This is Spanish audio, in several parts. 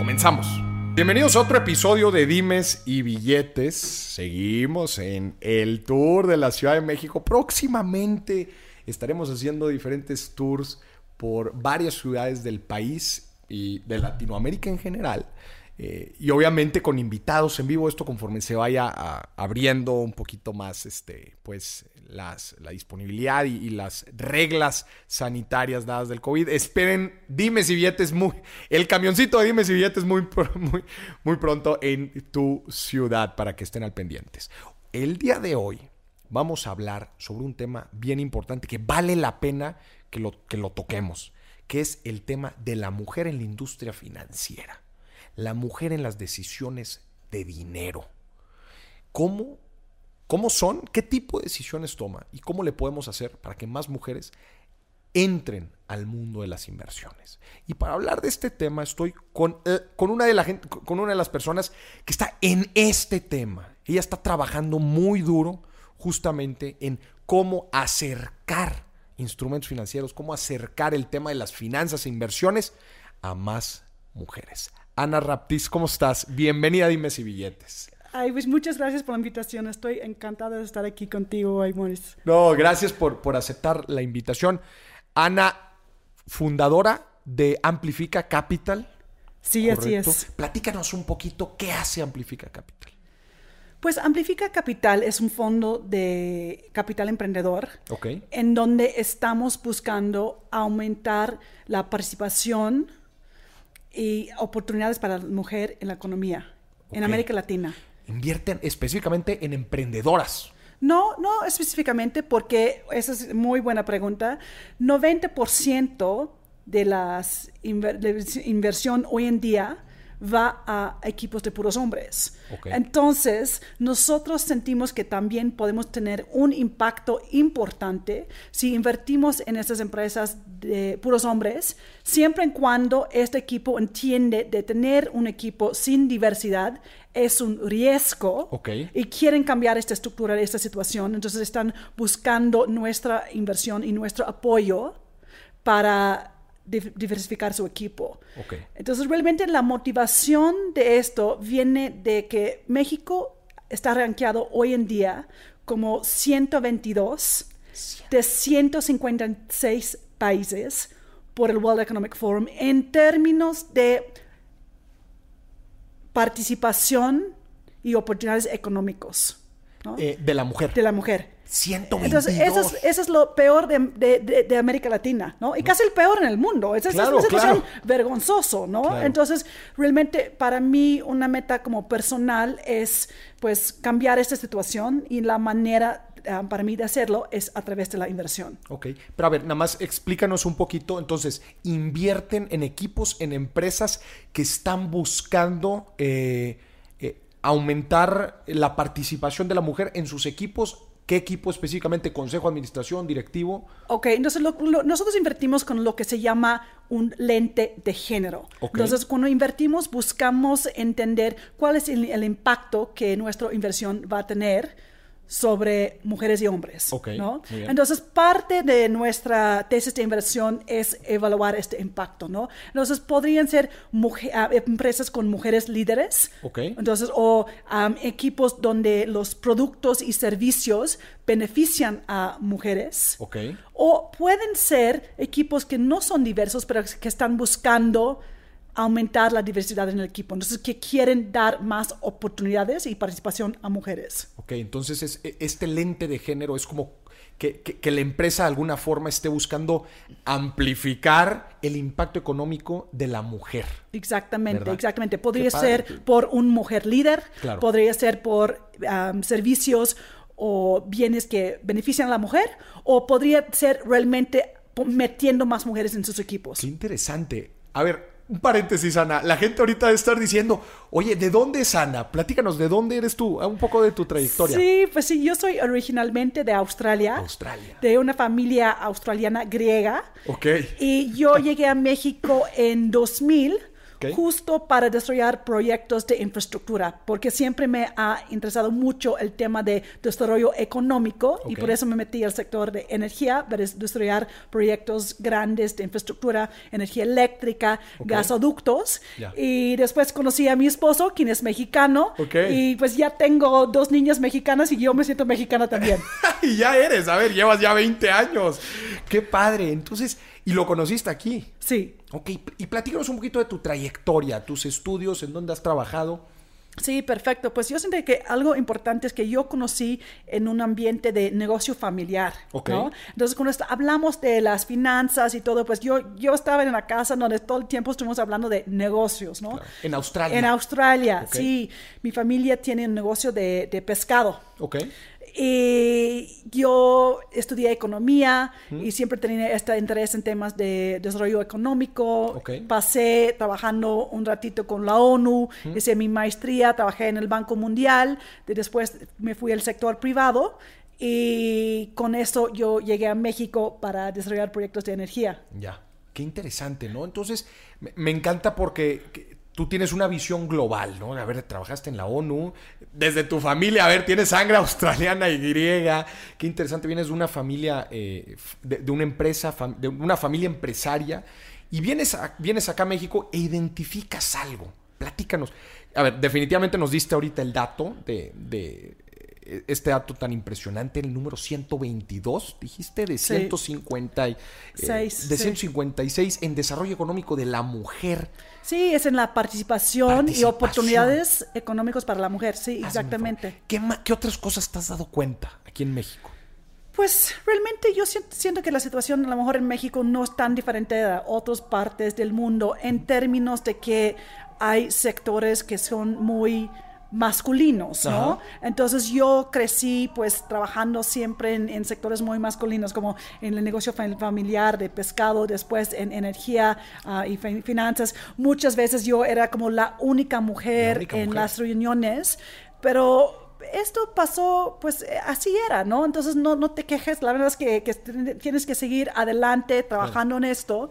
Comenzamos. Bienvenidos a otro episodio de Dimes y Billetes. Seguimos en el tour de la Ciudad de México. Próximamente estaremos haciendo diferentes tours por varias ciudades del país y de Latinoamérica en general. Eh, y obviamente con invitados en vivo, esto conforme se vaya abriendo un poquito más, este, pues, las, la disponibilidad y, las reglas sanitarias dadas del COVID. Esperen Dime si billetes muy, el camioncito Dime si billetes muy, muy, muy pronto en tu ciudad para que estén al pendientes. El día de hoy vamos a hablar sobre un tema bien importante que vale la pena que lo, que lo toquemos, que es el tema de la mujer en la industria financiera la mujer en las decisiones de dinero. ¿Cómo, ¿Cómo son? ¿Qué tipo de decisiones toma? ¿Y cómo le podemos hacer para que más mujeres entren al mundo de las inversiones? Y para hablar de este tema estoy con, eh, con, una, de la con una de las personas que está en este tema. Ella está trabajando muy duro justamente en cómo acercar instrumentos financieros, cómo acercar el tema de las finanzas e inversiones a más mujeres. Ana Raptis, ¿cómo estás? Bienvenida a Dimes y Billetes. Ay, pues muchas gracias por la invitación. Estoy encantada de estar aquí contigo hoy, Morris. No, gracias por, por aceptar la invitación. Ana, fundadora de Amplifica Capital. Sí, así es. Platícanos un poquito qué hace Amplifica Capital. Pues Amplifica Capital es un fondo de capital emprendedor en donde estamos buscando aumentar la participación y oportunidades para la mujer en la economía en América Latina. Invierten específicamente en emprendedoras. No, no específicamente porque esa es muy buena pregunta. 90% de la inversión hoy en día va a equipos de puros hombres. Entonces, nosotros sentimos que también podemos tener un impacto importante si invertimos en estas empresas de puros hombres, siempre y cuando este equipo entiende de tener un equipo sin diversidad es un riesgo y quieren cambiar esta estructura, esta situación. Entonces, están buscando nuestra inversión y nuestro apoyo para diversificar su equipo. Entonces, realmente la motivación de esto viene de que México está rankeado hoy en día como 122 de 156 países por el World Economic Forum en términos de participación y oportunidades económicos. Eh, de la mujer. De la mujer. 122. Entonces, eso es, eso es lo peor de, de, América Latina, ¿no? Y casi el peor en el mundo. Es, claro, es, es vergonzoso, ¿no? Entonces, realmente, para mí, una meta como personal es, pues, cambiar esta situación y la manera ah, para mí de hacerlo es a través de la inversión. Ok, pero a ver, nada más explícanos un poquito. Entonces, invierten en equipos, en empresas que están buscando eh, eh, aumentar la participación de la mujer en sus equipos ¿Qué equipo específicamente? ¿Consejo, administración, directivo? Ok, entonces nosotros invertimos con lo que se llama un lente de género. Entonces, cuando invertimos, buscamos entender cuál es el impacto que nuestra inversión va a tener sobre mujeres y hombres. ¿no? Entonces, parte de nuestra tesis de inversión es evaluar este impacto. ¿no? Entonces, podrían ser ah, empresas con mujeres líderes. Entonces, o equipos donde los productos y servicios benefician a mujeres. O pueden ser equipos que no son diversos, pero que están buscando aumentar la diversidad en el equipo. Entonces, que quieren dar más oportunidades y participación a mujeres. Ok, entonces es, e, este lente de género es como que, que, la empresa de alguna forma esté buscando amplificar el impacto económico de la mujer. Exactamente, exactamente. Podría ser por un mujer líder, podría ser por servicios o bienes que benefician a la mujer, o podría ser realmente metiendo más mujeres en sus equipos. Qué interesante. A ver, un paréntesis, Ana. La gente ahorita debe estar diciendo, oye, ¿de dónde es Ana? Platícanos, ¿de dónde eres tú? Un poco de tu trayectoria. Sí, pues sí, yo soy originalmente de Australia. Australia. De una familia australiana griega. Ok. Y yo llegué a México en 2000 justo para desarrollar proyectos de infraestructura, porque siempre me ha interesado mucho el tema de desarrollo económico y por eso me metí al sector de energía, para desarrollar proyectos grandes de infraestructura, energía eléctrica, gasoductos. Y después conocí a mi esposo, quien es mexicano, y pues ya tengo dos niñas mexicanas y yo me siento mexicana también. y ya eres, a ver, llevas ya 20 años. Qué padre. Entonces, ¿y lo conociste aquí? Sí. Ok, y platícanos un poquito de tu trayectoria, tus estudios, en dónde has trabajado. Sí, perfecto. Pues yo siento que algo importante es que yo conocí en un ambiente de negocio familiar. ¿no? Entonces, cuando hablamos de las finanzas y todo, pues yo, yo estaba en la casa donde todo el tiempo estuvimos hablando de negocios, ¿no? En Australia. En Australia, sí. Mi familia tiene un negocio de, de pescado. Ok. Y yo estudié economía y siempre tenía este interés en temas de desarrollo económico. Pasé trabajando un ratito con la ONU, hice mi maestría, trabajé en el Banco Mundial, después me fui al sector privado y con eso yo llegué a México para desarrollar proyectos de energía. Ya, qué interesante, ¿no? Entonces, me, me encanta porque tú tienes una visión global, ¿no? A ver, trabajaste en la ONU, desde tu familia, a ver, tienes sangre australiana y griega, qué interesante, vienes de una familia, eh, de, una empresa, de una familia empresaria, y vienes, vienes acá a México e identificas algo. Platícanos. A ver, definitivamente nos diste ahorita el dato de, de este dato tan impresionante, el número 122, dijiste, de, 150, eh, de 156 en desarrollo económico de la mujer. Sí, es en la participación, y oportunidades económicas para la mujer, sí, exactamente. ¿Qué, ¿Qué otras cosas te has dado cuenta aquí en México? Pues realmente yo siento, que la situación a lo mejor en México no es tan diferente de otras partes del mundo en términos de que hay sectores que son muy masculinos, ¿no? Entonces yo crecí pues trabajando siempre en, sectores muy masculinos, como en el negocio familiar de pescado, después en energía ah, y finanzas. Muchas veces yo era como la única mujer en las reuniones, pero esto pasó, pues así era, ¿no? Entonces no, no te quejes, la verdad es que, tienes que seguir adelante trabajando en esto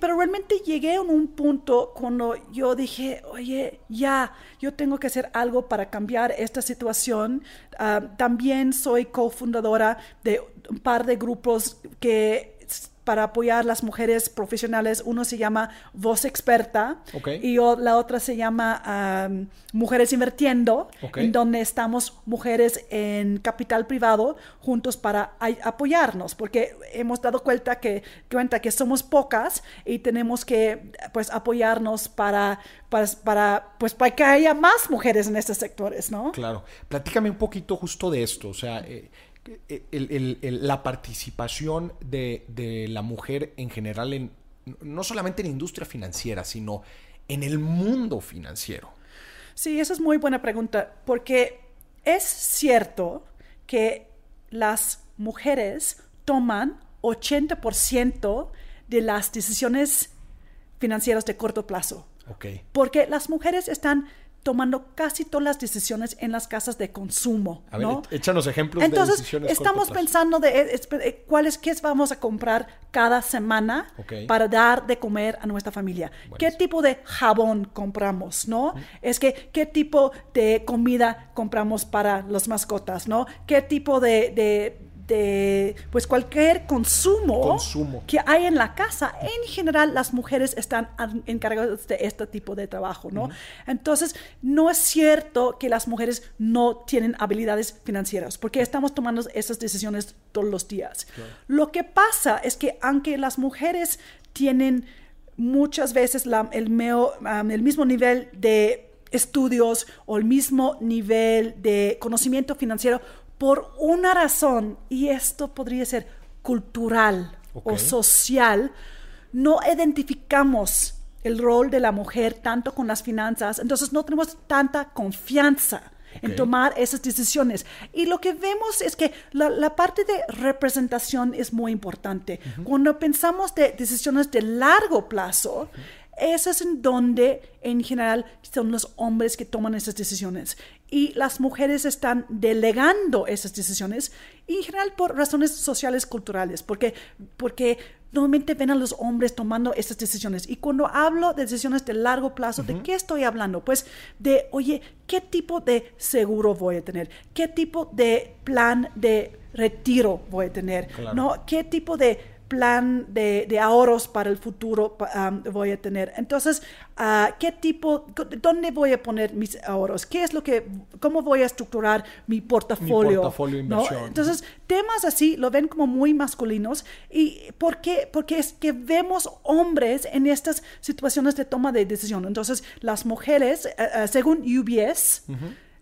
pero realmente llegué a un punto cuando yo dije, oye, ya, yo tengo que hacer algo para cambiar esta situación. Ah, también soy cofundadora de un par de grupos que para apoyar las mujeres profesionales. Uno se llama Voz Experta y la otra se llama Mujeres Invirtiendo, en donde estamos mujeres en capital privado juntos para apoyarnos, porque hemos dado cuenta que, cuenta que somos pocas y tenemos que pues apoyarnos para, para, pues, para que haya más mujeres en estos sectores, ¿no? Claro. Platícame un poquito justo de esto, o sea... Eh, la participación de, la mujer en general, en, no solamente en la industria financiera, sino en el mundo financiero? Sí, esa es muy buena pregunta, porque es cierto que las mujeres toman 80% de las decisiones financieras de corto plazo. Okay. Porque las mujeres están tomando casi todas las decisiones en las casas de consumo. A ver, échanos ejemplos Entonces, de decisiones. Estamos pensando de eh, eh, cuáles qué vamos a comprar cada semana para dar de comer a nuestra familia. ¿Qué tipo de jabón compramos, no? Es que qué tipo de comida compramos para las mascotas, ¿no? ¿Qué tipo de de pues cualquier consumo, que hay en la casa, en general las mujeres están encargadas de este tipo de trabajo, ¿no? Entonces, no es cierto que las mujeres no tienen habilidades financieras, porque estamos tomando esas decisiones todos los días. Lo que pasa es que aunque las mujeres tienen muchas veces el, el mismo nivel de estudios o el mismo nivel de conocimiento financiero, por una razón, y esto podría ser cultural o social, no identificamos el rol de la mujer tanto con las finanzas, entonces no tenemos tanta confianza en tomar esas decisiones. Y lo que vemos es que la, parte de representación es muy importante. Cuando pensamos de decisiones de largo plazo, eso es en donde en general son los hombres que toman esas decisiones y las mujeres están delegando esas decisiones y en general por razones sociales culturales, porque, porque normalmente ven a los hombres tomando esas decisiones. Y cuando hablo de decisiones de largo plazo, ¿de qué estoy hablando? Pues de, oye, ¿qué tipo de seguro voy a tener? ¿Qué tipo de plan de retiro voy a tener? ¿No? ¿Qué tipo de plan de, ahorros para el futuro voy a tener. Entonces, uh, ¿qué tipo, dónde voy a poner mis ahorros? ¿Qué es lo que, cómo voy a estructurar mi portafolio? portafolio inversión. Entonces, temas así lo ven como muy masculinos. ¿Y por qué? Porque es que vemos hombres en estas situaciones de toma de decisión. Entonces, las mujeres, eh, eh, según UBS,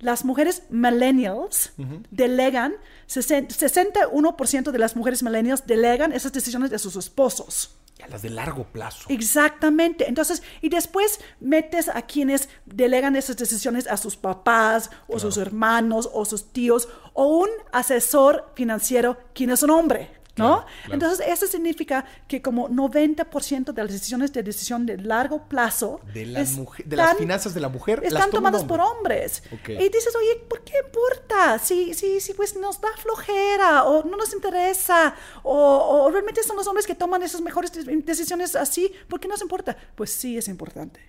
las mujeres millennials delegan, 61% de las mujeres millennials delegan esas decisiones de sus esposos. A las de largo plazo. Exactamente. Entonces, y después metes a quienes delegan esas decisiones a sus papás o sus hermanos o sus tíos o un asesor financiero quien es un hombre. ¿No? Entonces, eso significa que como 90% de las decisiones de decisión de largo plazo de las, de las finanzas de la mujer están tomadas por hombres. Y dices, oye, ¿por qué importa? Si, si, si pues nos da flojera o no nos interesa o, realmente son los hombres que toman esas mejores decisiones así, ¿por qué nos importa? Pues sí es importante.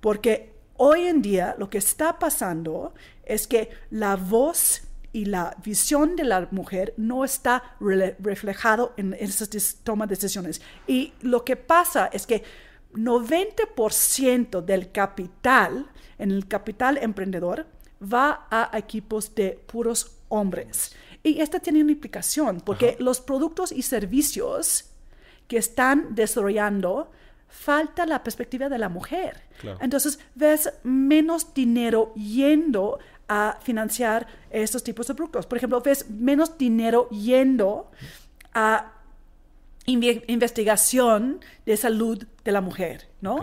Porque hoy en día lo que está pasando es que la voz y la visión de la mujer no está reflejado en esas tomas de decisiones. Y lo que pasa es que 90% del capital, en el capital emprendedor, va a equipos de puros hombres. Y esta tiene una implicación, porque los productos y servicios que están desarrollando, falta la perspectiva de la mujer. Entonces, ves menos dinero yendo a financiar estos tipos de productos. Por ejemplo, ves menos dinero yendo a investigación de salud de la mujer, ¿no?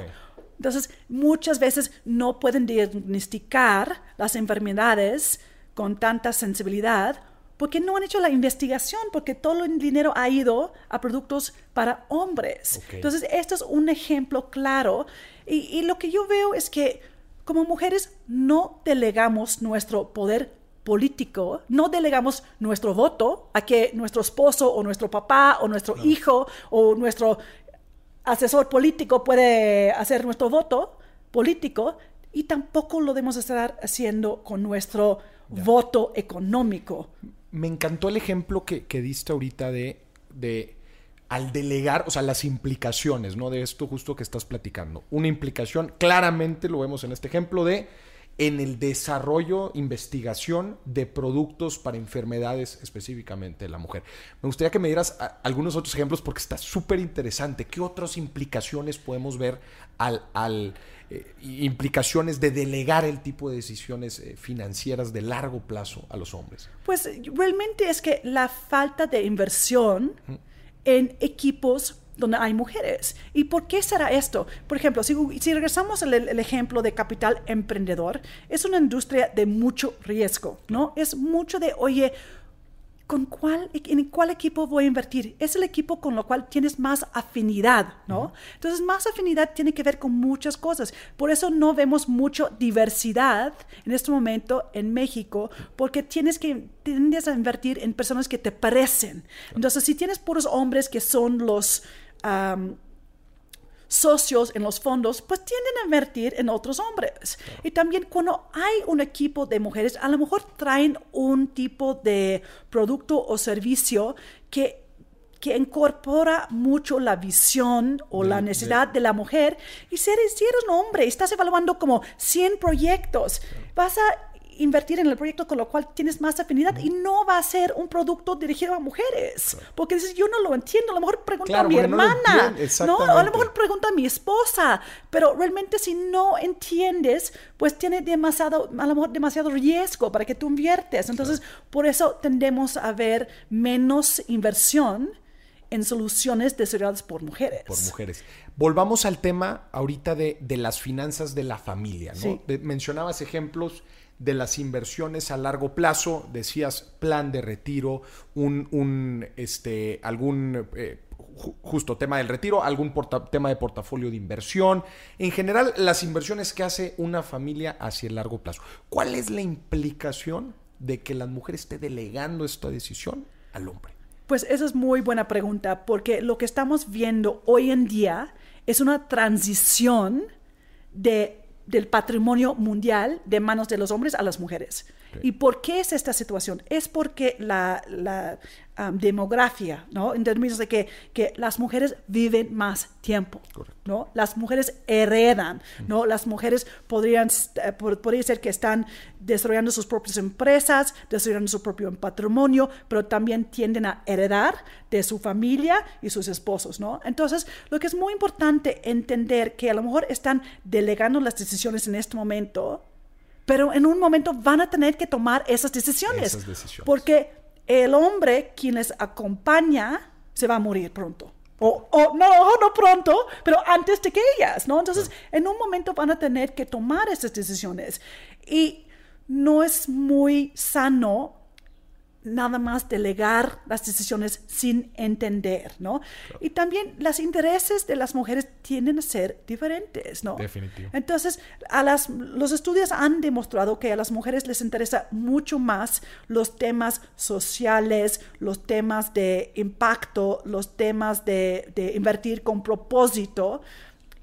Entonces, muchas veces no pueden diagnosticar las enfermedades con tanta sensibilidad porque no han hecho la investigación, porque todo el dinero ha ido a productos para hombres. Entonces, esto es un ejemplo claro. y, lo que yo veo es que como mujeres no delegamos nuestro poder político, no delegamos nuestro voto a que nuestro esposo o nuestro papá o nuestro hijo o nuestro asesor político puede hacer nuestro voto político y tampoco lo debemos estar haciendo con nuestro voto económico. Me encantó el ejemplo que, diste ahorita de, de al delegar, o sea, las implicaciones, ¿no? De esto justo que estás platicando. Una implicación, claramente lo vemos en este ejemplo de en el desarrollo, investigación de productos para enfermedades específicamente de la mujer. Me gustaría que me dieras algunos otros ejemplos porque está súper interesante. ¿Qué otras implicaciones podemos ver al, al eh, implicaciones de delegar el tipo de decisiones eh, financieras de largo plazo a los hombres? Pues realmente es que la falta de inversión en equipos donde hay mujeres. ¿Y por qué será esto? Por ejemplo, si, regresamos al ejemplo de capital emprendedor, es una industria de mucho riesgo, ¿no? Es mucho de, oye, ¿con cuál, en cuál equipo voy a invertir? Es el equipo con lo cual tienes más afinidad, ¿no? Entonces, más afinidad tiene que ver con muchas cosas. Por eso no vemos mucha diversidad en este momento en México, porque tienes que tiendes a invertir en personas que te parecen. Entonces, si tienes puros hombres que son los socios en los fondos, pues tienden a invertir en otros hombres. Y también cuando hay un equipo de mujeres, a lo mejor traen un tipo de producto o servicio que que incorpora mucho la visión o la necesidad de, la mujer. Y si eres, si eres un hombre estás evaluando como 100 proyectos, vas a invertir en el proyecto con lo cual tienes más afinidad y no va a ser un producto dirigido a mujeres. Porque dices, yo no lo entiendo, a lo mejor pregunta a mi hermana, no, a lo mejor pregunta a mi esposa, pero realmente si no entiendes, pues tiene demasiado, a lo mejor demasiado riesgo para que tú inviertes. Entonces, por eso tendemos a ver menos inversión en soluciones desarrolladas por mujeres. Por mujeres. Volvamos al tema ahorita de, de las finanzas de la familia, ¿no? mencionabas ejemplos de las inversiones a largo plazo, decías plan de retiro, un, un este, algún eh, justo tema del retiro, algún tema de portafolio de inversión, en general las inversiones que hace una familia hacia el largo plazo. ¿Cuál es la implicación de que las mujeres esté delegando esta decisión al hombre? Pues esa es muy buena pregunta, porque lo que estamos viendo hoy en día es una transición de, del patrimonio mundial de manos de los hombres a las mujeres. ¿Y por qué es esta situación? Es porque la, demografía, ¿no? En términos de que, que, las mujeres viven más tiempo, ¿no? Las mujeres heredan, ¿no? Las mujeres podrían, eh, podría ser que están desarrollando sus propias empresas, desarrollando su propio patrimonio, pero también tienden a heredar de su familia y sus esposos, ¿no? Entonces, lo que es muy importante entender que a lo mejor están delegando las decisiones en este momento, pero en un momento van a tener que tomar esas decisiones. Porque el hombre quien les acompaña se va a morir pronto. O, no, no pronto, pero antes de que ellas, ¿no? Entonces, en un momento van a tener que tomar esas decisiones. Y no es muy sano nada más delegar las decisiones sin entender, ¿no? Y también los intereses de las mujeres tienden a ser diferentes, ¿no? Definitivo. Entonces, a las, los estudios han demostrado que a las mujeres les interesa mucho más los temas sociales, los temas de impacto, los temas de, de invertir con propósito,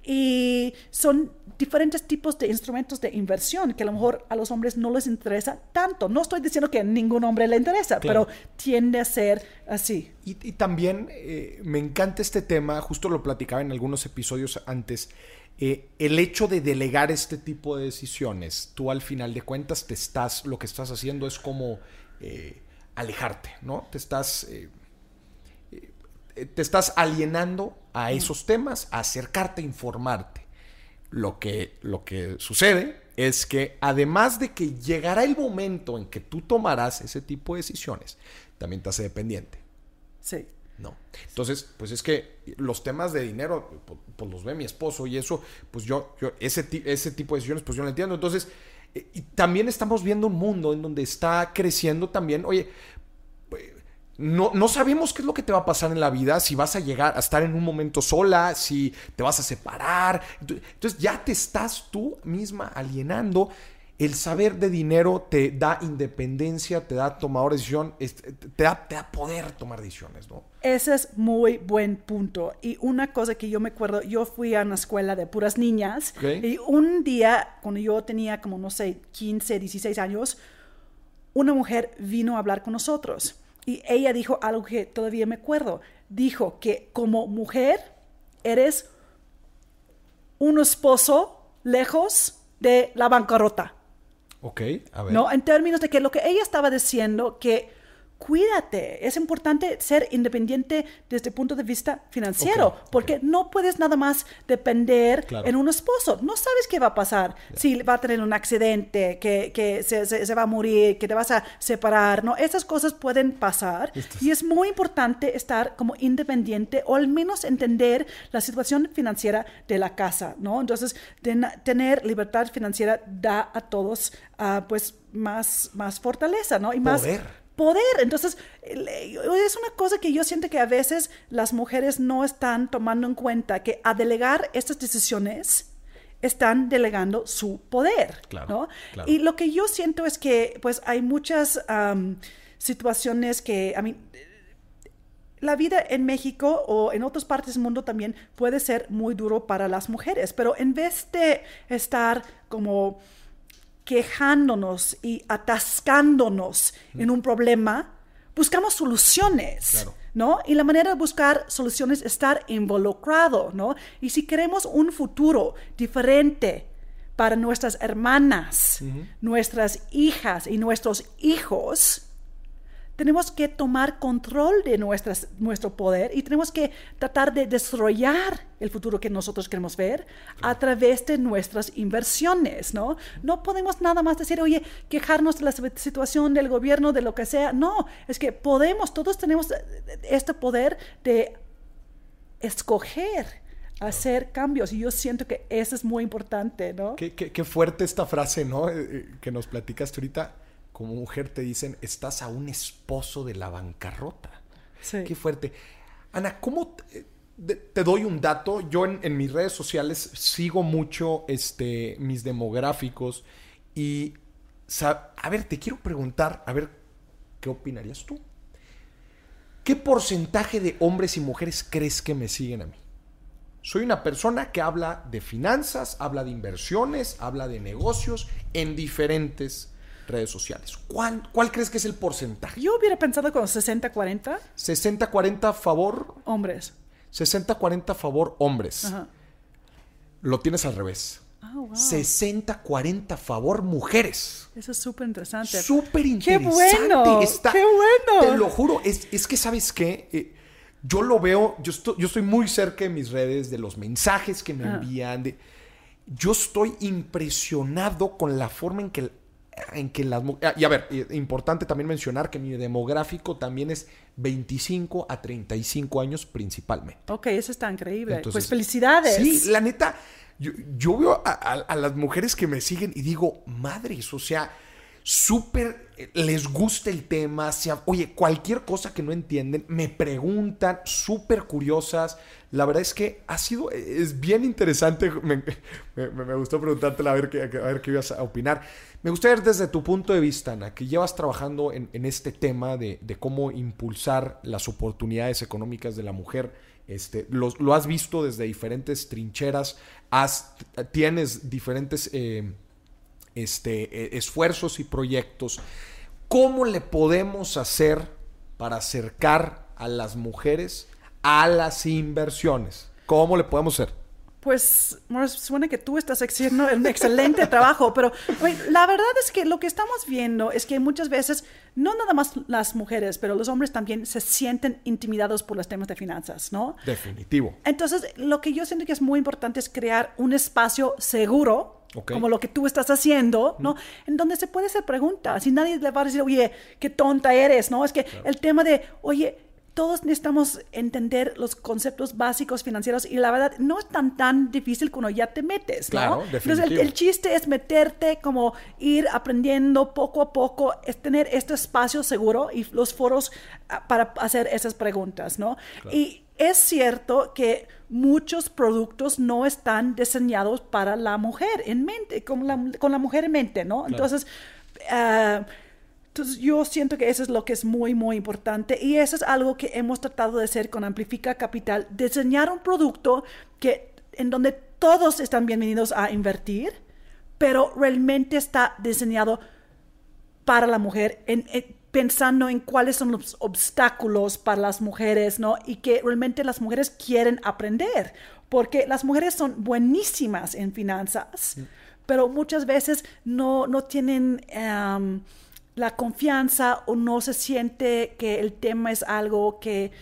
y son diferentes tipos de instrumentos de inversión que a lo mejor a los hombres no les interesa tanto. No estoy diciendo que a ningún hombre le interesa, pero tiende a ser así. Y, también eh, me encanta este tema, justo lo platicaba en algunos episodios antes, eh, el hecho de delegar este tipo de decisiones, tú al final de cuentas te estás, lo que estás haciendo es como eh, alejarte, ¿no? Te estás te estás alienando a esos temas, a acercarte a informarte. Lo que, lo que sucede es que además de que llegará el momento en que tú tomarás ese tipo de decisiones, también te hace dependiente. Sí. No. Entonces, pues es que los temas de dinero, pues, pues los ve mi esposo y eso, pues yo, yo ese, ese tipo de decisiones, pues yo no entiendo. Entonces, eh, y también estamos viendo un mundo en donde está creciendo también, oye, no, no, sabemos qué es lo que te va a pasar en la vida, si vas a llegar a estar en un momento sola, si te vas a separar. Entonces ya te estás tú misma alienando. El saber de dinero te da independencia, te da tomador de decisión, te da, te da poder tomar decisiones, ¿no? Ese es muy buen punto. Y una cosa que yo me acuerdo, yo fui a una escuela de puras niñas y un día, cuando yo tenía como, no sé, 15, 16 años, una mujer vino a hablar con nosotros y ella dijo algo que todavía me acuerdo. Dijo que como mujer eres un esposo lejos de la bancarrota. Ok, a ver. No, en términos de que lo que ella estaba diciendo, que cuídate. Es importante ser independiente desde el punto de vista financiero, porque no puedes nada más depender en un esposo. No sabes qué va a pasar, si va a tener un accidente, que, se, va a morir, que te vas a separar. No, esas cosas pueden pasar y es muy importante estar como independiente o al menos entender la situación financiera de la casa, ¿no? Entonces, tener libertad financiera da a todos, uh, pues, más, más fortaleza, ¿no? Y más poder. Entonces, es una cosa que yo siento que a veces las mujeres no están tomando en cuenta, que a delegar estas decisiones están delegando su poder, ¿no? Y lo que yo siento es que, pues, hay muchas situaciones que, a mí, la vida en México o en otras partes del mundo también puede ser muy duro para las mujeres, pero en vez de estar como quejándonos y atascándonos en un problema, buscamos soluciones. ¿No? Y la manera de buscar soluciones es estar involucrado, ¿no? Y si queremos un futuro diferente para nuestras hermanas, nuestras hijas y nuestros hijos, tenemos que tomar control de nuestras, nuestro poder y tenemos que tratar de desarrollar el futuro que nosotros queremos ver a través de nuestras inversiones, ¿no? No podemos nada más decir, oye, quejarnos de la situación del gobierno, de lo que sea. No, es que podemos, todos tenemos este poder de escoger hacer cambios y yo siento que eso es muy importante, ¿no? Qué, qué, qué fuerte esta frase, ¿no? Eh, eh, que nos platicaste ahorita como mujer te dicen, estás a un esposo de la bancarrota. Sí. Qué fuerte. Ana, ¿cómo te, te doy un dato? Yo en, en, mis redes sociales sigo mucho este, mis demográficos y, a ver, te quiero preguntar, a ver, ¿qué opinarías tú? ¿Qué porcentaje de hombres y mujeres crees que me siguen a mí? Soy una persona que habla de finanzas, habla de inversiones, habla de negocios en diferentes redes sociales. ¿Cuál, cuál crees que es el porcentaje? Yo hubiera pensado con 60-40. 60-40 favor. Hombres. 60-40 favor hombres. Ajá. Lo tienes al revés. Oh, wow. 60-40 favor mujeres. Eso es súper interesante. Súper interesante. ¡Qué bueno! Está, ¡Qué bueno! Te lo juro, es, es que, ¿sabes qué? Eh, yo lo veo, yo estoy, yo estoy muy cerca de mis redes, de los mensajes que me ah. envían. De, yo estoy impresionado con la forma en que, en que las Y a ver, importante también mencionar que mi demográfico también es 25 a 35 años principalmente. Ok, eso está increíble. pues felicidades. Sí, la neta, yo, yo veo a, a, a, las mujeres que me siguen y digo, madres, o sea, súper les gusta el tema, oye, cualquier cosa que no entienden, me preguntan, súper curiosas. La verdad es que ha sido, es bien interesante, me, me, gustó preguntarte a ver, qué, a ver qué ibas a opinar. Me gustaría ver desde tu punto de vista, Ana, que llevas trabajando en, este tema de, cómo impulsar las oportunidades económicas de la mujer. Este, lo, lo has visto desde diferentes trincheras, has, tienes diferentes... Eh, este, e, esfuerzos y proyectos. ¿Cómo le podemos hacer para acercar a las mujeres a las inversiones? ¿Cómo le podemos hacer? Pues, suena que tú estás haciendo un excelente trabajo, pero la verdad es que lo que estamos viendo es que muchas veces, no nada más las mujeres, pero los hombres también se sienten intimidados por los temas de finanzas, ¿no? Definitivo. Entonces, lo que yo siento que es muy importante es crear un espacio seguro Okay. como lo que tú estás haciendo, ¿no? Mm. En donde se puede hacer preguntas y nadie le va a decir, oye, qué tonta eres, ¿no? Es que claro. el tema de, oye, todos necesitamos entender los conceptos básicos financieros y la verdad no es tan tan difícil cuando ya te metes, ¿no? Claro, Entonces el, el, chiste es meterte, como ir aprendiendo poco a poco, es tener este espacio seguro y los foros uh, para hacer esas preguntas, ¿no? Claro. Y es cierto que muchos productos no están diseñados para la mujer en mente, con la, con la mujer en mente, ¿no? Claro. Entonces, uh, entonces yo siento que eso es lo que es muy, muy importante y eso es algo que hemos tratado de hacer con Amplifica Capital, diseñar un producto que, en donde todos están bienvenidos a invertir, pero realmente está diseñado para la mujer, en, en, pensando en cuáles son los obstáculos para las mujeres, ¿no? Y que realmente las mujeres quieren aprender, porque las mujeres son buenísimas en finanzas, sí. pero muchas veces no, no tienen... Um, la confianza o no se siente que el tema es algo que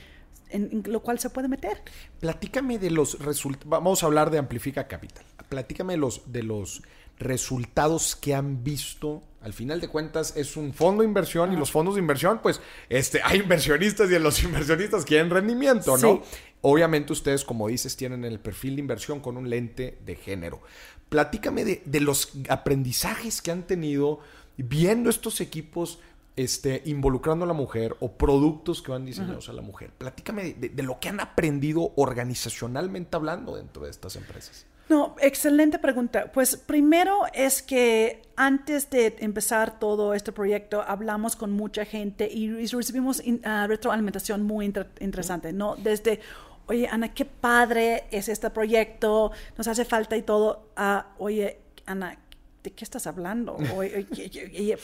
en, en lo cual se puede meter. Platícame de los resultados, vamos a hablar de Amplifica Capital. Platícame los, de los resultados que han visto. Al final de cuentas es un fondo de inversión ah. y los fondos de inversión, pues este, hay inversionistas y los inversionistas quieren rendimiento, ¿no? Sí. Obviamente ustedes, como dices, tienen el perfil de inversión con un lente de género. Platícame de, de los aprendizajes que han tenido viendo estos equipos este, involucrando a la mujer o productos que van diseñados uh -huh. a la mujer. Platícame de, de, lo que han aprendido organizacionalmente hablando dentro de estas empresas. No, excelente pregunta. Pues primero es que antes de empezar todo este proyecto hablamos con mucha gente y recibimos in, uh, retroalimentación muy inter interesante, ¿no? Desde, oye, Ana, qué padre es este proyecto, nos hace falta y todo. Uh, oye, Ana, ¿de qué estás hablando? O,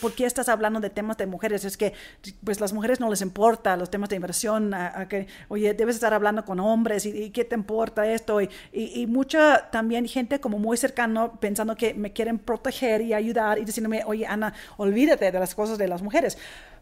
¿Por qué estás hablando de temas de mujeres? Es que, pues, las mujeres no les importa los temas de inversión, a, a que, oye, debes estar hablando con hombres, ¿y, y qué te importa esto? Y, y, y, mucha también gente como muy cercano pensando que me quieren proteger y ayudar y diciéndome, oye, Ana, olvídate de las cosas de las mujeres.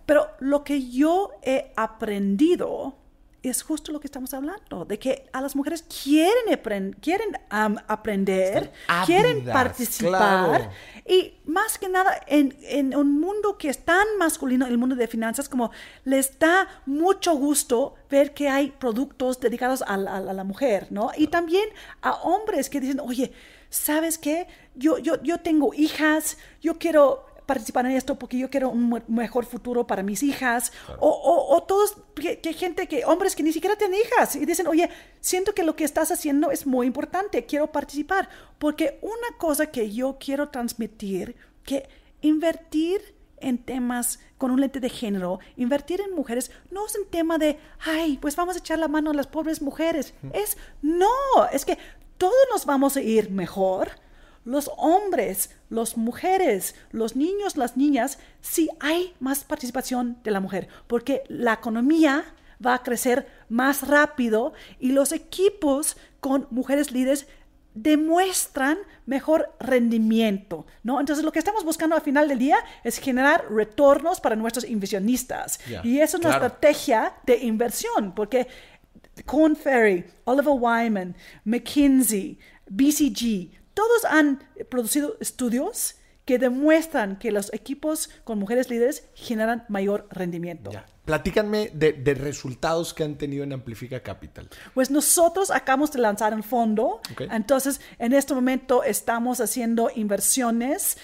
Pero lo que yo he aprendido es justo lo que estamos hablando, de que a las mujeres quieren, quieren um, aprender, quieren participar claro. y más que nada en, en, un mundo que es tan masculino, el mundo de finanzas, como les da mucho gusto ver que hay productos dedicados a la, a la mujer, ¿no? Y también a hombres que dicen, oye, ¿sabes qué? Yo, yo, yo tengo hijas, yo quiero participar en esto porque yo quiero un mejor futuro para mis hijas. O, o, o, todos, que, gente, que hombres que ni siquiera tienen hijas y dicen, oye, siento que lo que estás haciendo es muy importante, quiero participar. Porque una cosa que yo quiero transmitir, que invertir en temas con un lente de género, invertir en mujeres no es un tema de, ay, pues vamos a echar la mano a las pobres mujeres. Es, no, es que todos nos vamos a ir mejor. Los hombres, las mujeres, los niños, las niñas, si hay más participación de la mujer, porque la economía va a crecer más rápido y los equipos con mujeres líderes demuestran mejor rendimiento, ¿no? Entonces lo que estamos buscando al final del día es generar retornos para nuestros inversionistas. y eso es una estrategia de inversión, porque Corn Ferry, Oliver Wyman, McKinsey, BCG, todos han producido estudios que demuestran que los equipos con mujeres líderes generan mayor rendimiento. Platícanme de, resultados que han tenido en Amplifica Capital. Pues nosotros acabamos de lanzar un fondo, entonces en este momento estamos haciendo inversiones.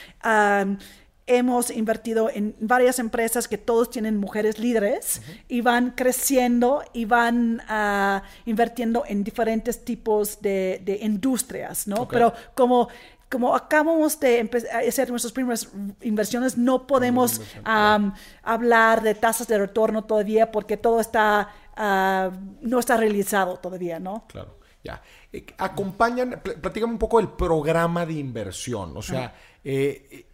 Hemos invertido en varias empresas que todos tienen mujeres líderes y van creciendo y van uh, invirtiendo en diferentes tipos de, de industrias, ¿no? Pero como como acabamos de hacer nuestras primeras inversiones, no podemos hablar de tasas de retorno todavía porque todo está, ah, no está realizado todavía, ¿no? Claro, ya. Eh, acompañan, platícame un poco del programa de inversión, o sea, eh,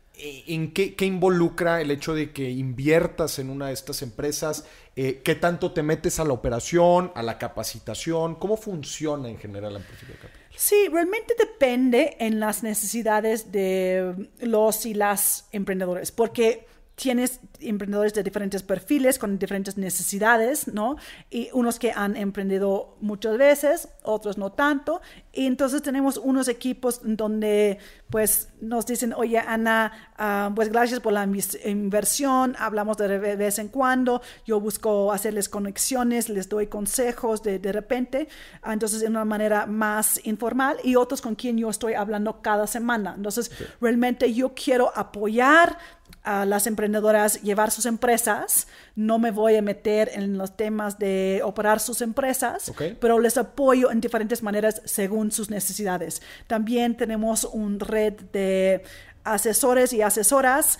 ¿en qué, involucra el hecho de que inviertas en una de estas empresas? ¿Qué tanto te metes a la operación, a la capacitación? ¿Cómo funciona en general la de capital? Sí, realmente depende en las necesidades de los y las emprendedores, porque tienes emprendedores de diferentes perfiles, con diferentes necesidades, ¿no? Y unos que han emprendido muchas veces, otros no tanto. Y entonces tenemos unos equipos donde pues nos dicen, oye Ana, ah, pues gracias por la inversión, hablamos de vez en cuando, yo busco hacerles conexiones, les doy consejos de, de repente, ah, entonces de una manera más informal y otros con quien yo estoy hablando cada semana. Entonces realmente yo quiero apoyar a las emprendedoras llevar sus empresas. No me voy a meter en los temas de operar sus empresas, pero les apoyo en diferentes maneras según sus necesidades. También tenemos un red de asesores y asesoras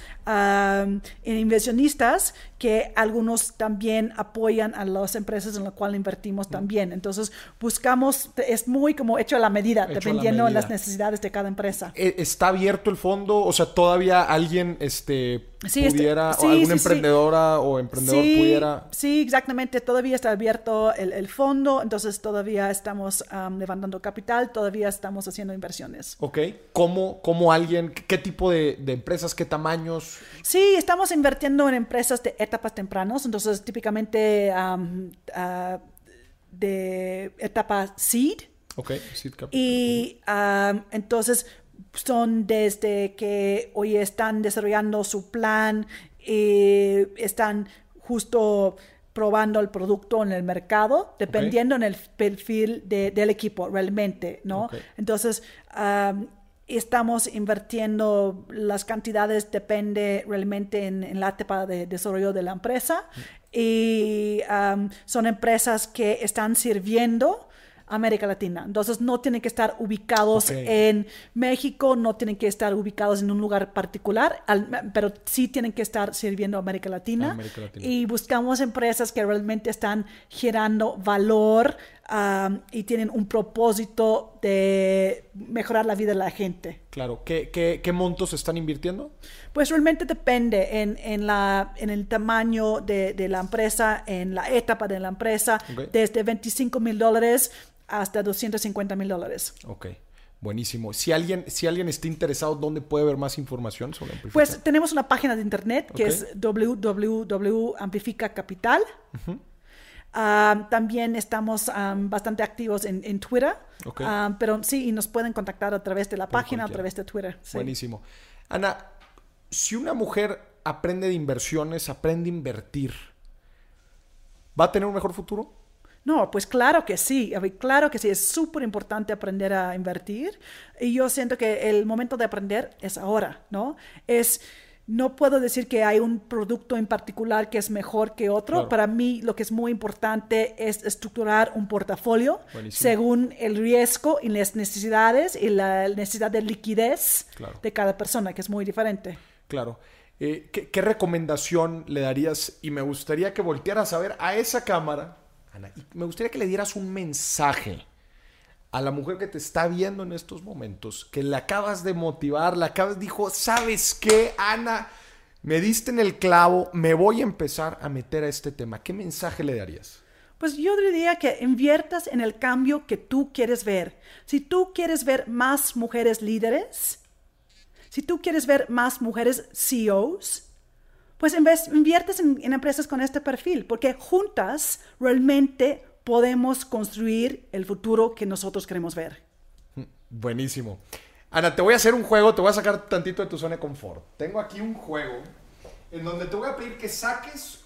inversionistas que algunos también apoyan a las empresas en las cuales invertimos también. Entonces, buscamos, es muy como hecho a la medida, dependiendo de las necesidades de cada empresa. E, ¿Está abierto el fondo? O sea, ¿todavía alguien este, pudiera, o alguna emprendedora o emprendedor pudiera...? Sí, exactamente. Todavía está abierto el, fondo, entonces todavía estamos levantando capital, todavía estamos haciendo inversiones. Ok. ¿Cómo, cómo alguien, qué tipo de, de empresas, qué tamaños? Sí, estamos invirtiendo en empresas de etapas tempranas, entonces típicamente ah, de etapa seed. Ok, seed capital. Y entonces son desde que hoy están desarrollando su plan, y están justo probando el producto en el mercado, dependiendo en el perfil del equipo realmente, ¿no? Entonces, estamos invirtiendo las cantidades depende realmente en, la etapa de desarrollo de la empresa y son empresas que están sirviendo América Latina. Entonces no tienen que estar ubicados en México, no tienen que estar ubicados en un lugar particular, pero sí tienen que estar sirviendo a América Latina. Y buscamos empresas que realmente están generando valor y tienen un propósito de mejorar la vida de la gente. Claro. ¿Qué, qué, qué montos están invirtiendo? Pues realmente depende en, en, la, en el tamaño de, de, la empresa, en la etapa de la empresa, desde 25 mil dólares hasta 250 mil dólares. Ok. Buenísimo. Si alguien, si alguien está interesado, ¿dónde puede ver más información sobre Amplifica? Pues tenemos una página de internet que es www.amplificacapital. Ah, también estamos bastante activos en, Twitter. Ah, pero sí, y nos pueden contactar a través de la página, a través de Twitter. Buenísimo. Ana, si una mujer aprende de inversiones, aprende a invertir, ¿va a tener un mejor futuro? No, pues claro que sí, claro que sí, es súper importante aprender a invertir y yo siento que el momento de aprender es ahora, ¿no? Es no puedo decir que hay un producto en particular que es mejor que otro. Claro. Para mí lo que es muy importante es estructurar un portafolio Buenísimo. según el riesgo y las necesidades y la necesidad de liquidez Claro. de cada persona, que es muy diferente. Claro. Eh, ¿qué, qué recomendación le darías? Y me gustaría que voltearas a ver a esa cámara, Ana, y me gustaría que le dieras un mensaje a la mujer que te está viendo en estos momentos, que le acabas de motivar, le acabas, dijo, ¿sabes qué, Ana? Me diste en el clavo, me voy a empezar a meter a este tema. ¿Qué mensaje le darías? Pues yo diría que inviertas en el cambio que tú quieres ver. Si tú quieres ver más mujeres líderes, si tú quieres ver más mujeres CEOs, pues inviertes en, en empresas con este perfil, porque juntas realmente podemos construir el futuro que nosotros queremos ver. Buenísimo. Ana, te voy a hacer un juego, te voy a sacar tantito de tu zona de confort. Tengo aquí un juego en donde te voy a pedir que saques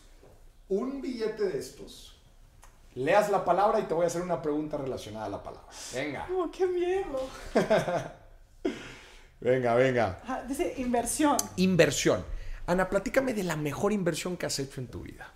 un billete de estos, leas la palabra y te voy a hacer una pregunta relacionada a la palabra. Venga, ¡Oh, qué miedo! venga, venga. dice inversión. Inversión. Ana, platícame de la mejor inversión que has hecho en tu vida.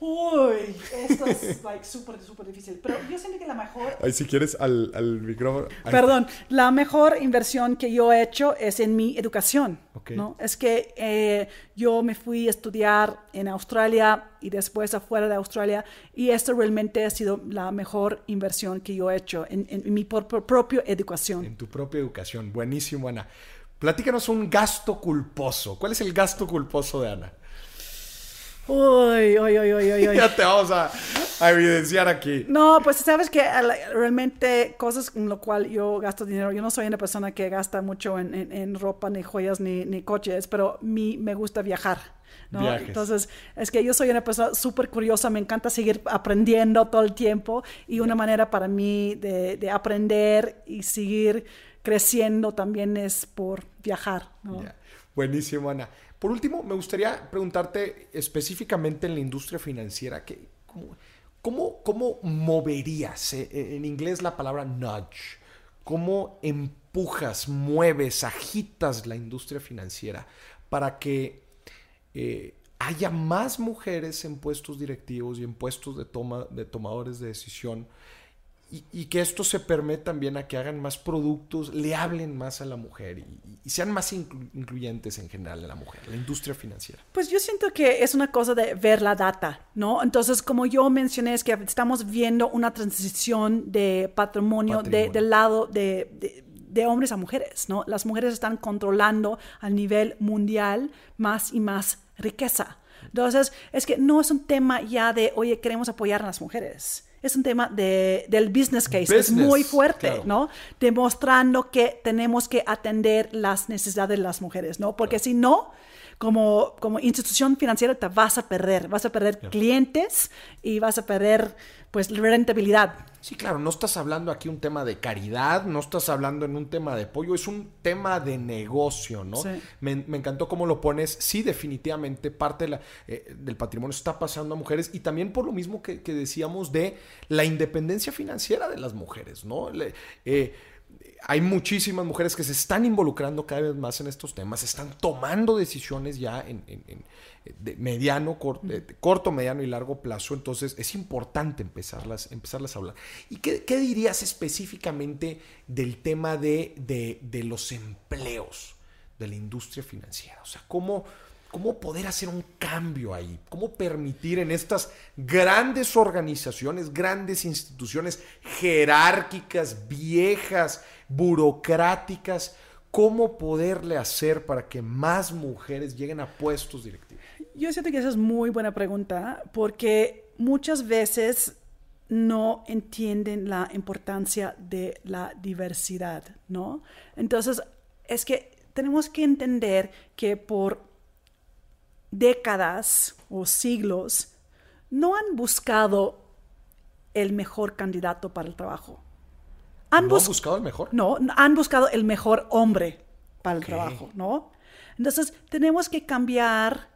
Uy, esto es like súper, súper difícil. Pero yo siento que la mejor Ay, si quieres al, al micrófono. Ay, Perdón, la mejor inversión que yo he hecho es en mi educación. Ok. ¿no? Es que eh, yo me fui a estudiar en Australia y después afuera de Australia y esto realmente ha sido la mejor inversión que yo he hecho en, en mi por- por- propia educación. En tu propia educación. Buenísimo, Ana. Platícanos un gasto culposo. ¿Cuál es el gasto culposo de Ana? Uy, uy, uy, uy, uy. Ya te vamos a, a evidenciar aquí. No, pues sabes que realmente cosas en lo cual yo gasto dinero, yo no soy una persona que gasta mucho en, en- en ropa, ni joyas, ni, ni coches, pero mi, me gusta viajar. ¿no? Viajes. Entonces, es que yo soy una persona súper curiosa, me encanta seguir aprendiendo todo el tiempo y una manera para mí de, de aprender y seguir creciendo también es por viajar. Buenísimo, Ana. Por último, me gustaría preguntarte específicamente en la industria financiera, que, ¿cómo, cómo, moverías, eh, en inglés la palabra nudge, cómo empujas, mueves, agitas la industria financiera para que eh, haya más mujeres en puestos directivos y en puestos de, toma, de tomadores de decisión y, y que esto se permita también a que hagan más productos, le hablen más a la mujer y, y sean más inclu- incluyentes en general a la mujer, la industria financiera. Pues yo siento que es una cosa de ver la data, ¿no? Entonces, como yo mencioné, es que estamos viendo una transición de patrimonio, de- del lado de, de- de hombres a mujeres, ¿no? Las mujeres están controlando a nivel mundial más y más riqueza. Entonces, es que no es un tema ya de, oye, queremos apoyar a las mujeres. Es un tema de, del business case, es muy fuerte, claro. ¿no? Demostrando que tenemos que atender las necesidades de las mujeres, ¿no? Porque si no, como, como institución financiera te vas a perder, vas a perder clientes y vas a perder, pues, rentabilidad. Sí, claro, no estás hablando aquí un tema de caridad, no estás hablando en un tema de apoyo, es un tema de negocio, ¿no? Sí. Me, me encantó cómo lo pones. Sí, definitivamente parte de la, eh, del patrimonio está pasando a mujeres y también por lo mismo que, que decíamos de la independencia financiera de las mujeres, ¿no? Le- eh, hay muchísimas mujeres que se están involucrando cada vez más en estos temas, están tomando decisiones ya en, en- en- de mediano, de corto, mediano y largo plazo. Entonces es importante empezarlas, empezarlas a hablar. ¿Y qué, qué dirías específicamente del tema de, de- de los empleos de la industria financiera? O sea, ¿cómo, ¿cómo poder hacer un cambio ahí? ¿Cómo permitir en estas grandes organizaciones, grandes instituciones jerárquicas, viejas, burocráticas, cómo poderle hacer para que más mujeres lleguen a puestos directivos? Yo siento que esa es muy buena pregunta porque muchas veces no entienden la importancia de la diversidad, ¿no? Entonces, es que tenemos que entender que por décadas o siglos no han buscado el mejor candidato para el trabajo. ¿No han bus- buscado el mejor? no, han buscado el mejor hombre para el trabajo, ¿no? Entonces, tenemos que cambiar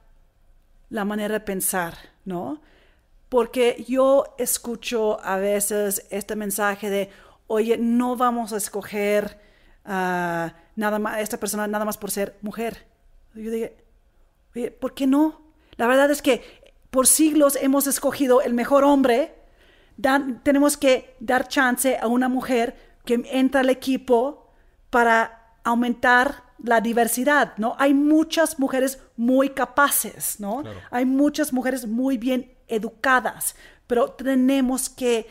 la manera de pensar, ¿no? Porque yo escucho a veces este mensaje de, oye, no vamos a escoger a nada más, esta persona nada más por ser mujer, Yo dije, oye, ¿por qué no? La verdad es que por siglos hemos escogido el mejor hombre. tenemos que dar chance a una mujer que entra al equipo para aumentar la diversidad, ¿no? Hay muchas mujeres muy capaces, ¿no? Hay muchas mujeres muy bien educadas, pero tenemos que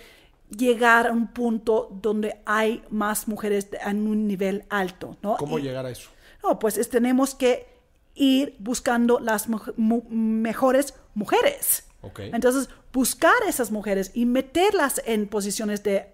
llegar a un punto donde hay más mujeres en un nivel alto, ¿no? ¿Cómo llegar a eso? No, pues tenemos que ir buscando las mejores mujeres. Entonces, buscar esas mujeres y meterlas en posiciones de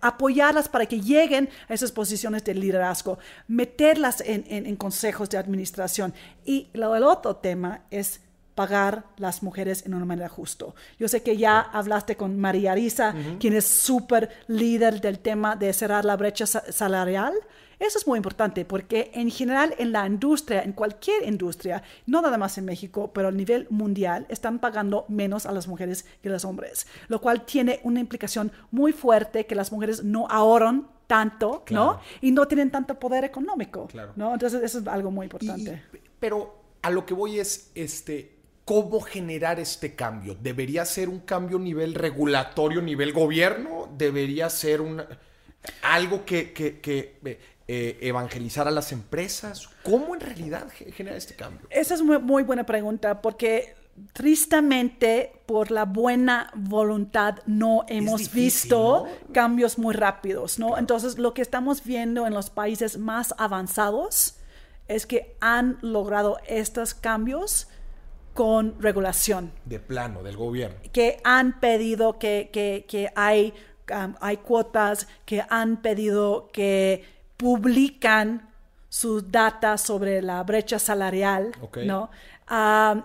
apoyarlas para que lleguen a esas posiciones de liderazgo, meterlas en, consejos de administración. Y el otro tema es pagar las mujeres en una manera justa. Yo sé que ya hablaste con María Arisa, quien es súper líder del tema de cerrar la brecha salarial. Eso es muy importante porque en general en la industria, en cualquier industria, no nada más en México, pero a nivel mundial, están pagando menos a las mujeres que a los hombres, lo cual tiene una implicación muy fuerte que las mujeres no ahorran tanto, ¿no? Y no tienen tanto poder económico, ¿no? Entonces eso es algo muy importante. pero a lo que voy es, este, ¿cómo generar este cambio? ¿Debería ser un cambio a nivel regulatorio, nivel gobierno? ¿Debería ser un, algo que, que, que eh, evangelizar a las empresas? ¿Cómo en realidad genera este cambio? Esa es muy, muy buena pregunta porque tristemente por la buena voluntad no hemos visto cambios muy rápidos, ¿no? Entonces lo que estamos viendo en los países más avanzados es que han logrado estos cambios con regulación. De plano, del gobierno. Que han pedido que, que, que hay, um, hay cuotas, que han pedido que publican sus datos sobre la brecha salarial, ¿no?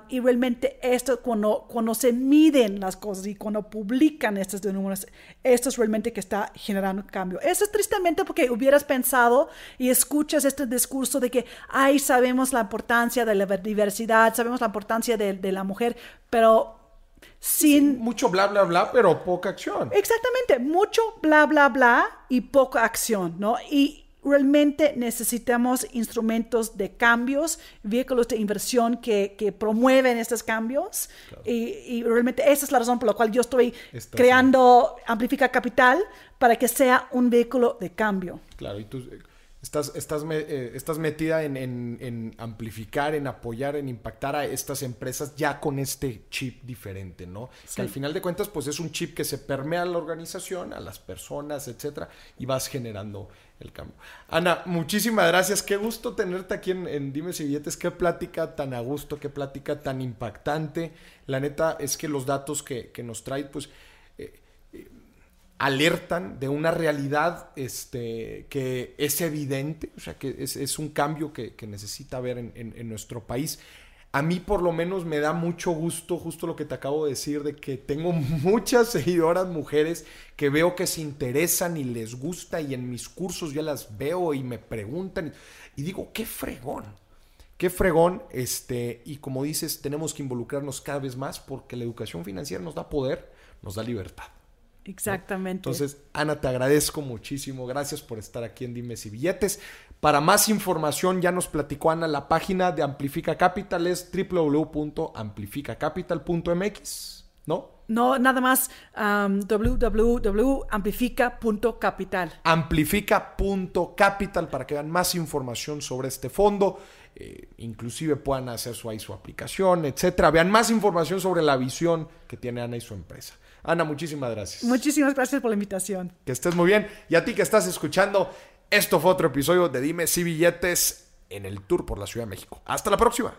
y realmente esto, cuando, cuando se miden las cosas y cuando publican estos números, esto es realmente que está generando cambio. Eso es tristemente porque hubieras pensado y escuchas este discurso de que, ay, sabemos la importancia de la diversidad, sabemos la importancia de, de la mujer, pero sin... mucho bla, bla, bla, pero poca acción. Exactamente, mucho bla, bla, bla y poca acción, ¿no? Y realmente necesitamos instrumentos de cambios, vehículos de inversión que, que promueven estos cambios. Y, realmente esa es la razón por la cual yo estoy creando Amplifica Capital para que sea un vehículo de cambio. Claro, y tú Estás, estás, eh, estás metida en, amplificar, en apoyar, en impactar a estas empresas ya con este chip diferente, ¿no? Que al final de cuentas, pues es un chip que se permea a la organización, a las personas, etcétera, y vas generando el cambio. Ana, muchísimas gracias. Qué gusto tenerte aquí en, Dime si Billetes. Qué plática tan a gusto, qué plática tan impactante. La neta es que los datos que, nos trae, pues alertan de una realidad este, que es evidente, o sea, que es, un cambio que, necesita haber en, nuestro país. A mí por lo menos me da mucho gusto, justo lo que te acabo de decir, de que tengo muchas seguidoras mujeres que veo que se interesan y les gusta y en mis cursos ya las veo y me preguntan y, digo, qué fregón, qué fregón, este, y como dices, tenemos que involucrarnos cada vez más porque la educación financiera nos da poder, nos da libertad. Exactamente. Entonces, Ana, te agradezco muchísimo. Gracias por estar aquí en Dimes y Billetes. Para más información, ya nos platicó Ana, la página de Amplifica Capital es www.amplificacapital.mx, ¿no? No, nada más um, www.amplifica.capital. Amplifica.capital para que vean más información sobre este fondo. Eh, inclusive puedan hacer su, ahí su aplicación, etcétera. Vean más información sobre la visión que tiene Ana y su empresa. Ana, muchísimas gracias. Muchísimas gracias por la invitación. Que estés muy bien. Y a ti que estás escuchando, esto fue otro episodio de Dime si billetes en el tour por la Ciudad de México. Hasta la próxima.